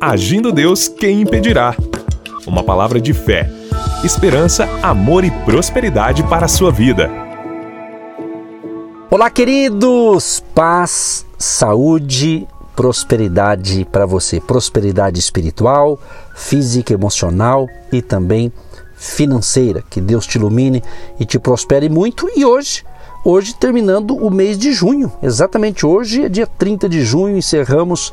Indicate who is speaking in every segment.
Speaker 1: Agindo Deus, quem impedirá? Uma palavra de fé, esperança, amor e prosperidade para a sua vida.
Speaker 2: Olá, queridos! Paz, saúde, prosperidade para você. Prosperidade espiritual, física, emocional e também financeira. Que Deus te ilumine e te prospere muito. E hoje hoje terminando o mês de junho. Exatamente hoje é dia 30 de junho, encerramos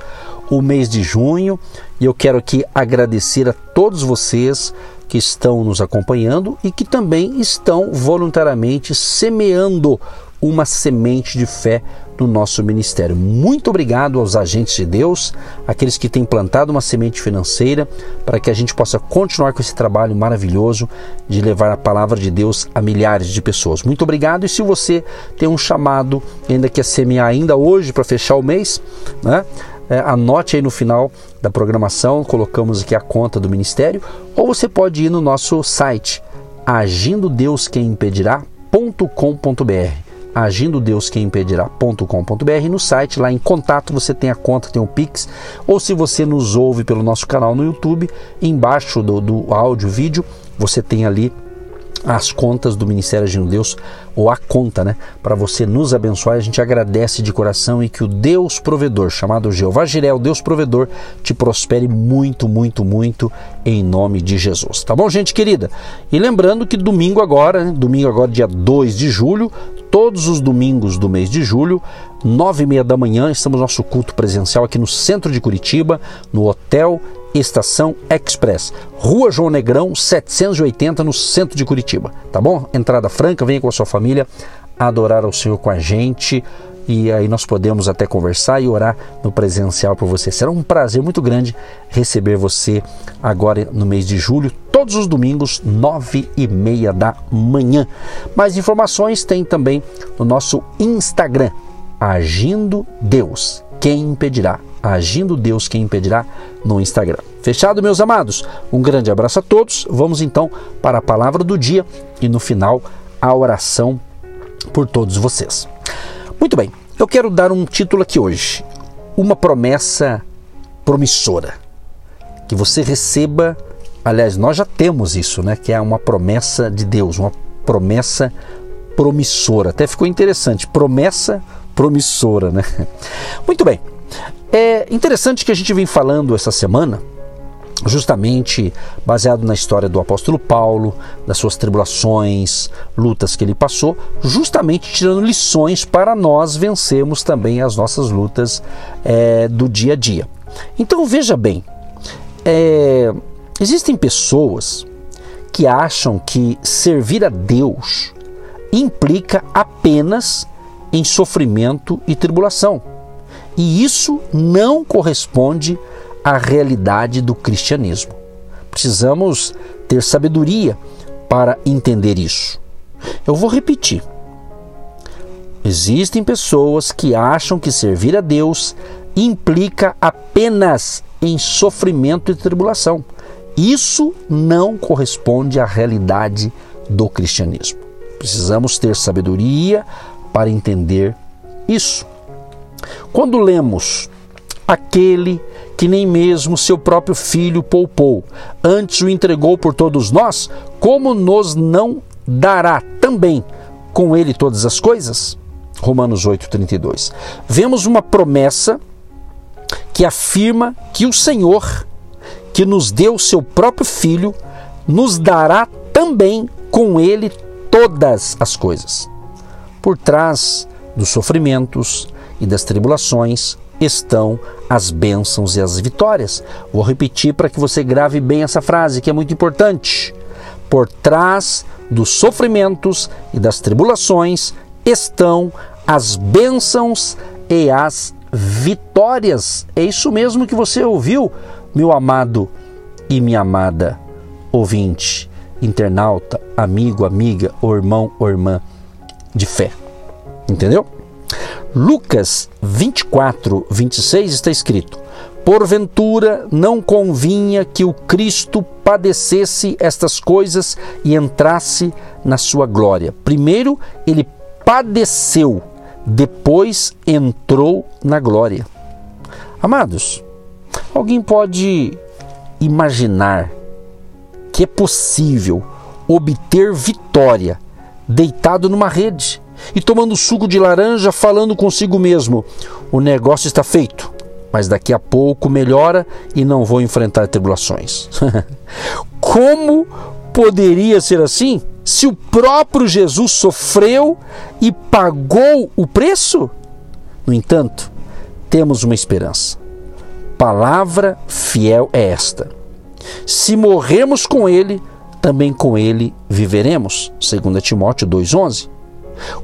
Speaker 2: o mês de junho e eu quero aqui agradecer a todos vocês que estão nos acompanhando e que também estão voluntariamente semeando uma semente de fé no nosso ministério. Muito obrigado aos agentes de Deus, aqueles que têm plantado uma semente financeira, para que a gente possa continuar com esse trabalho maravilhoso de levar a palavra de Deus a milhares de pessoas. Muito obrigado. E se você tem um chamado, ainda quer semear ainda hoje para fechar o mês, né? É, anote aí no final da programação, colocamos aqui a conta do ministério, ou você pode ir no nosso site agindo Deus quem agindo Deus quem impedirá.com.br no site lá em contato você tem a conta, tem o Pix, ou se você nos ouve pelo nosso canal no YouTube, embaixo do, do áudio, vídeo, você tem ali as contas do Ministério Agindo Deus, ou a conta, né? Para você nos abençoar, a gente agradece de coração e que o Deus provedor, chamado Jeová Jiré, o Deus provedor, te prospere muito, muito, muito em nome de Jesus. Tá bom, gente querida? E lembrando que domingo agora, né? domingo agora, dia 2 de julho, todos os domingos do mês de julho, nove e meia da manhã, estamos no nosso culto presencial aqui no centro de Curitiba, no Hotel Estação Express, Rua João Negrão, 780, no centro de Curitiba. Tá bom? Entrada franca, venha com a sua família adorar ao Senhor com a gente e aí nós podemos até conversar e orar no presencial por você. Será um prazer muito grande receber você agora no mês de julho, todos os domingos, nove e meia da manhã. Mais informações tem também no nosso Instagram, Agindo Deus. Quem impedirá? Agindo Deus, quem impedirá? No Instagram. Fechado, meus amados? Um grande abraço a todos. Vamos então para a palavra do dia e no final a oração por todos vocês. Muito bem, eu quero dar um título aqui hoje. Uma promessa promissora. Que você receba, aliás, nós já temos isso, né? Que é uma promessa de Deus, uma promessa promissora. Até ficou interessante, promessa promissora, né? Muito bem. É interessante que a gente vem falando essa semana justamente baseado na história do apóstolo Paulo, das suas tribulações, lutas que ele passou, justamente tirando lições para nós vencermos também as nossas lutas é, do dia a dia. Então veja bem, é, existem pessoas que acham que servir a Deus implica apenas em sofrimento e tribulação. E isso não corresponde a realidade do cristianismo. Precisamos ter sabedoria para entender isso. Eu vou repetir. Existem pessoas que acham que servir a Deus implica apenas em sofrimento e tribulação. Isso não corresponde à realidade do cristianismo. Precisamos ter sabedoria para entender isso. Quando lemos aquele que nem mesmo seu próprio filho poupou, antes o entregou por todos nós, como nos não dará também com ele todas as coisas? Romanos 8:32. Vemos uma promessa que afirma que o Senhor, que nos deu seu próprio filho, nos dará também com ele todas as coisas. Por trás dos sofrimentos e das tribulações, estão as bênçãos e as vitórias. Vou repetir para que você grave bem essa frase, que é muito importante. Por trás dos sofrimentos e das tribulações estão as bênçãos e as vitórias. É isso mesmo que você ouviu, meu amado e minha amada ouvinte, internauta, amigo, amiga, ou irmão ou irmã de fé. Entendeu? Lucas 24, 26 está escrito: Porventura não convinha que o Cristo padecesse estas coisas e entrasse na sua glória. Primeiro, ele padeceu, depois entrou na glória. Amados, Alguém pode imaginar que é possível obter vitória deitado numa rede e tomando suco de laranja, falando consigo mesmo: o negócio está feito, mas daqui a pouco melhora e não vou enfrentar tribulações. Como poderia ser assim se o próprio Jesus sofreu e pagou o preço? No entanto, temos uma esperança. Palavra fiel é esta: se morremos com ele, também com ele viveremos. 2 Timóteo 2:11.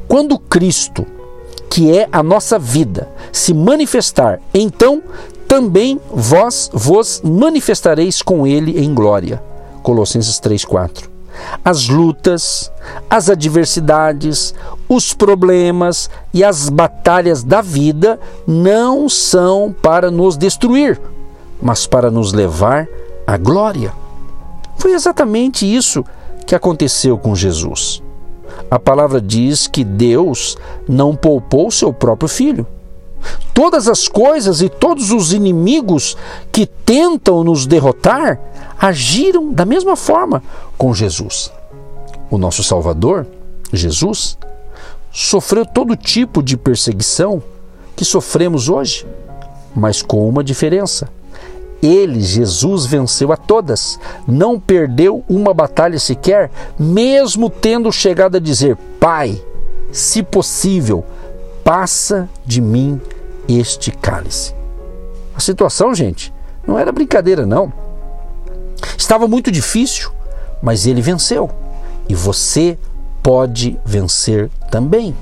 Speaker 2: Quando Cristo, que é a nossa vida, se manifestar, então também vós vos manifestareis com ele em glória. Colossenses 3:4. As lutas, as adversidades, os problemas e as batalhas da vida não são para nos destruir, mas para nos levar à glória. Foi exatamente isso que aconteceu com Jesus. A palavra diz que Deus não poupou seu próprio filho. Todas as coisas e todos os inimigos que tentam nos derrotar agiram da mesma forma com Jesus. O nosso Salvador, Jesus, sofreu todo tipo de perseguição que sofremos hoje, mas com uma diferença. Ele, Jesus, venceu a todas, não perdeu uma batalha sequer, mesmo tendo chegado a dizer: Pai, se possível, passa de mim este cálice. A situação, gente, não era brincadeira, não. Estava muito difícil, mas ele venceu. E você pode vencer também.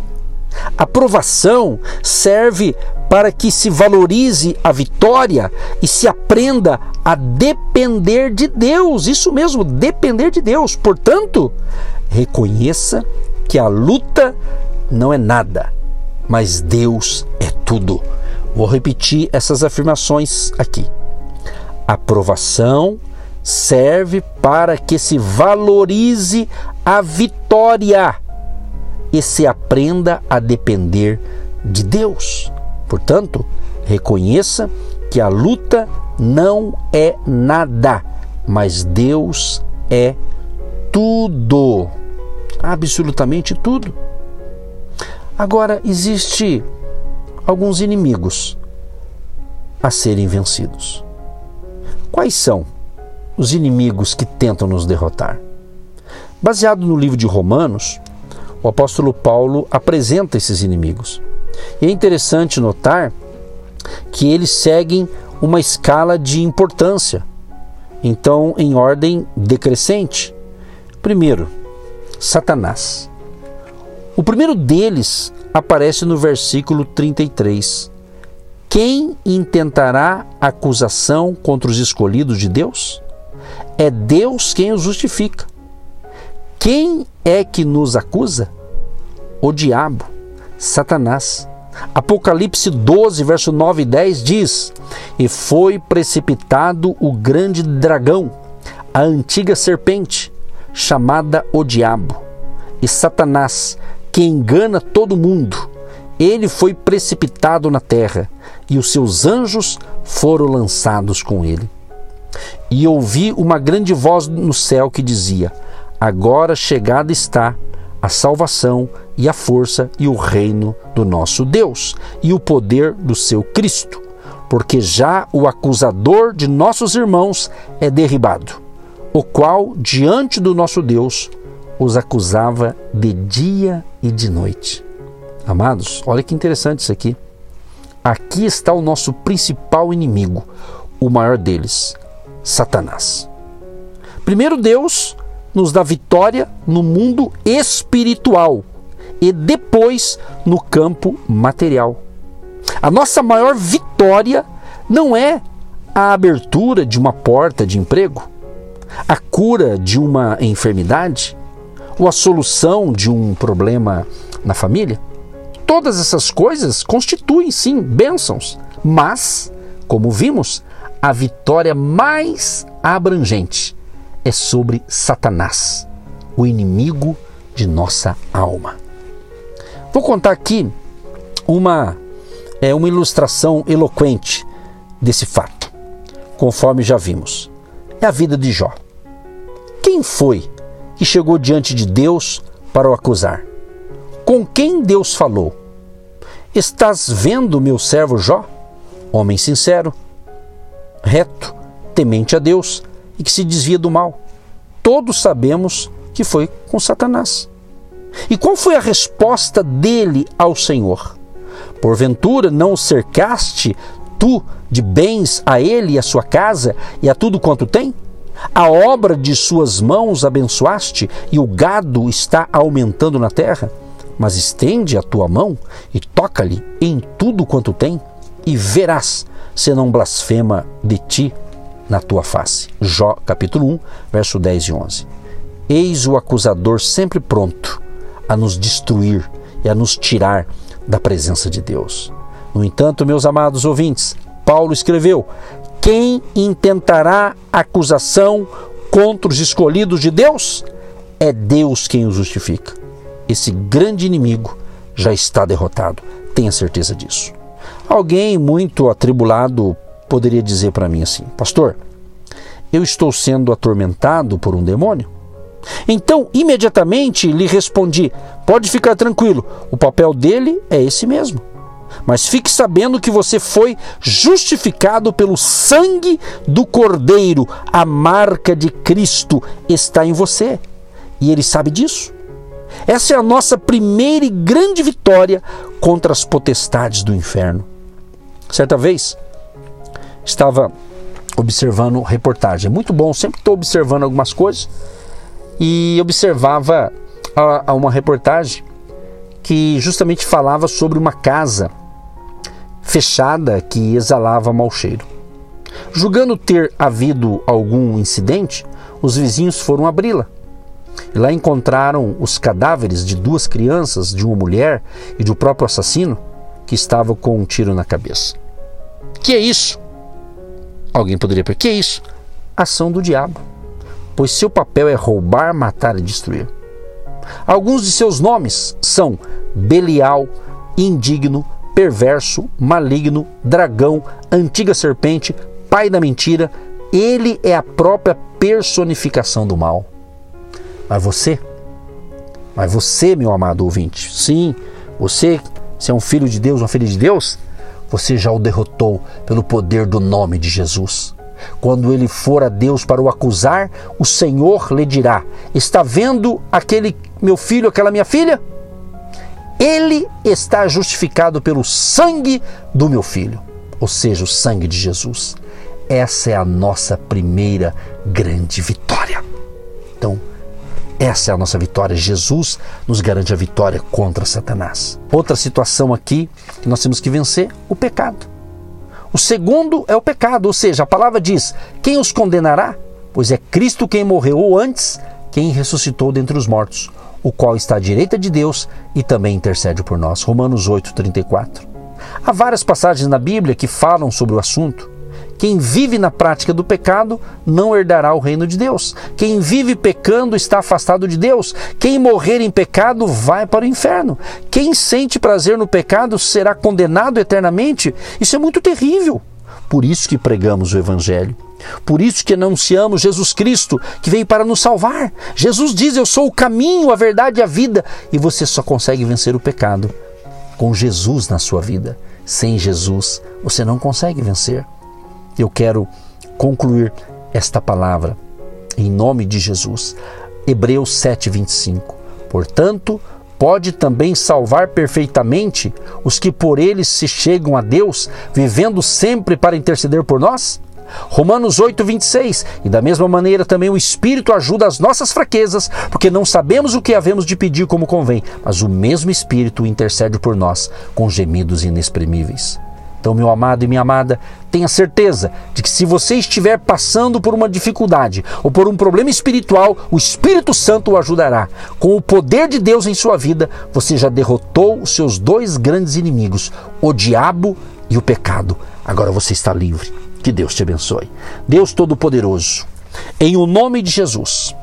Speaker 2: A provação serve para que se valorize a vitória e se aprenda a depender de Deus. Isso mesmo, depender de Deus. Portanto, reconheça que a luta não é nada, mas Deus é tudo. Vou repetir essas afirmações aqui. A provação serve para que se valorize a vitória e se aprenda a depender de Deus. Portanto, reconheça que a luta não é nada, mas Deus é tudo. Absolutamente tudo. Agora, existe alguns inimigos a serem vencidos. Quais são os inimigos que tentam nos derrotar? Baseado no livro de Romanos, o apóstolo Paulo apresenta esses inimigos. E é interessante notar que eles seguem uma escala de importância, então em ordem decrescente. Primeiro, Satanás. O primeiro deles aparece no versículo 33. Quem intentará acusação contra os escolhidos de Deus? É Deus quem os justifica. Quem é que nos acusa? O diabo, Satanás. Apocalipse 12, verso 9 e 10 diz: E foi precipitado o grande dragão, a antiga serpente, chamada o Diabo, e Satanás, que engana todo mundo. Ele foi precipitado na terra, e os seus anjos foram lançados com ele. E ouvi uma grande voz no céu que dizia: Agora chegada está a salvação e a força e o reino do nosso Deus e o poder do seu Cristo, porque já o acusador de nossos irmãos é derribado, o qual diante do nosso Deus os acusava de dia e de noite. Amados, olha que interessante isso aqui. Aqui está o nosso principal inimigo, o maior deles, Satanás. Primeiro, Deus nos dá vitória no mundo espiritual e depois no campo material. A nossa maior vitória não é a abertura de uma porta de emprego, a cura de uma enfermidade ou a solução de um problema na família. Todas essas coisas constituem sim bênçãos, mas, como vimos, a vitória mais abrangente é sobre Satanás, o inimigo de nossa alma. Vou contar aqui uma é uma ilustração eloquente desse fato. conforme já vimos, é a vida de Jó. Quem foi que chegou diante de Deus para o acusar? Com quem Deus falou? Estás vendo meu servo Jó? Homem sincero, reto, temente a Deus e que se desvia do mal. Todos sabemos que foi com Satanás. E qual foi a resposta dele ao Senhor? Porventura não o cercaste tu de bens a ele e a sua casa e a tudo quanto tem? A obra de suas mãos abençoaste e o gado está aumentando na terra? Mas estende a tua mão e toca-lhe em tudo quanto tem, e verás se não blasfema de ti na tua face. Jó capítulo 1, verso 10 e 11. Eis o acusador sempre pronto a nos destruir e a nos tirar da presença de Deus. No entanto, meus amados ouvintes, Paulo escreveu: Quem intentará acusação contra os escolhidos de Deus? É Deus quem os justifica. Esse grande inimigo já está derrotado, tenha certeza disso. Alguém muito atribulado poderia dizer para mim assim: Pastor, eu estou sendo atormentado por um demônio? Então, imediatamente lhe respondi: Pode ficar tranquilo, o papel dele é esse mesmo. Mas fique sabendo que você foi justificado pelo sangue do Cordeiro. A marca de Cristo está em você. E ele sabe disso. Essa é a nossa primeira e grande vitória contra as potestades do inferno. Certa vez, estava observando reportagem. Muito bom, sempre estou observando algumas coisas. E observava a, a uma reportagem que justamente falava sobre uma casa fechada que exalava mau cheiro. Julgando ter havido algum incidente, os vizinhos foram abri-la. Lá encontraram os cadáveres de duas crianças, de uma mulher e do próprio assassino que estava com um tiro na cabeça. Que é isso? Alguém poderia perguntar: que é isso? Ação do diabo, pois seu papel é roubar, matar e destruir. Alguns de seus nomes são Belial, indigno, perverso, maligno, dragão, antiga serpente, pai da mentira, ele é a própria personificação do mal. Mas você, mas você, meu amado ouvinte, sim, você, se é um filho de Deus, uma filha de Deus, você já o derrotou pelo poder do nome de Jesus. Quando ele for a Deus para o acusar, o Senhor lhe dirá: Está vendo aquele meu filho, aquela minha filha? ele está justificado pelo sangue do meu filho, ou seja, o sangue de Jesus. Essa é a nossa primeira grande vitória. Então, essa é a nossa vitória. Jesus nos garante a vitória contra Satanás. Outra situação aqui que nós temos que vencer: o pecado. O segundo é o pecado, ou seja, a palavra diz: quem os condenará? Pois é Cristo quem morreu, ou antes, quem ressuscitou dentre os mortos o qual está à direita de Deus e também intercede por nós. Romanos 8, 34. Há várias passagens na Bíblia que falam sobre o assunto. Quem vive na prática do pecado não herdará o reino de Deus. Quem vive pecando está afastado de Deus. Quem morrer em pecado vai para o inferno. Quem sente prazer no pecado será condenado eternamente. Isso é muito terrível. Por isso que pregamos o Evangelho. Por isso que anunciamos Jesus Cristo, que veio para nos salvar. Jesus diz: Eu sou o caminho, a verdade e a vida. E você só consegue vencer o pecado com Jesus na sua vida. Sem Jesus, você não consegue vencer. Eu quero concluir esta palavra em nome de Jesus. Hebreus 7:25. Portanto, pode também salvar perfeitamente os que por ele se chegam a Deus, vivendo sempre para interceder por nós? Romanos 8, 26. E da mesma maneira também o Espírito ajuda as nossas fraquezas, porque não sabemos o que havemos de pedir como convém, mas o mesmo Espírito intercede por nós com gemidos inexprimíveis. Então, meu amado e minha amada, tenha certeza de que se você estiver passando por uma dificuldade ou por um problema espiritual, o Espírito Santo o ajudará. Com o poder de Deus em sua vida, você já derrotou os seus dois grandes inimigos, o diabo e o pecado. Agora você está livre. Que Deus te abençoe. Deus Todo-Poderoso, em o nome de Jesus,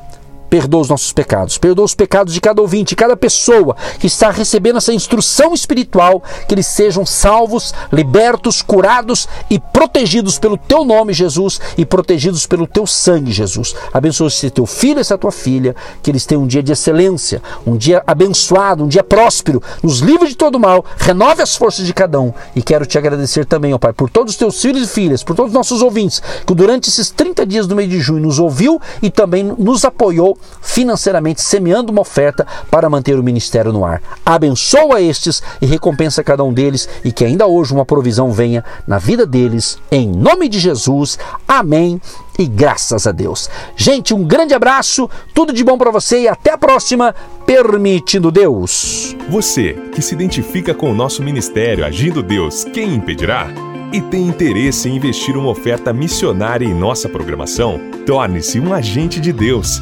Speaker 2: perdoa os nossos pecados, perdoa os pecados de cada ouvinte, cada pessoa que está recebendo essa instrução espiritual, que eles sejam salvos, libertos, curados e protegidos pelo teu nome, Jesus, e protegidos pelo teu sangue, Jesus. Abençoa esse teu filho, essa tua filha, que eles tenham um dia de excelência, um dia abençoado, um dia próspero, nos livre de todo mal, renove as forças de cada um. E quero te agradecer também, ó Pai, por todos os teus filhos e filhas, por todos os nossos ouvintes, que durante esses 30 dias do mês de junho nos ouviu e também nos apoiou financeiramente, semeando uma oferta para manter o ministério no ar. Abençoa estes e recompensa cada um deles e que ainda hoje uma provisão venha na vida deles, em nome de Jesus. Amém e graças a Deus. Gente, um grande abraço, tudo de bom para você e até a próxima, permitindo Deus.
Speaker 1: Você que se identifica com o nosso ministério Agindo Deus, quem impedirá? E tem interesse em investir uma oferta missionária em nossa programação? Torne-se um agente de Deus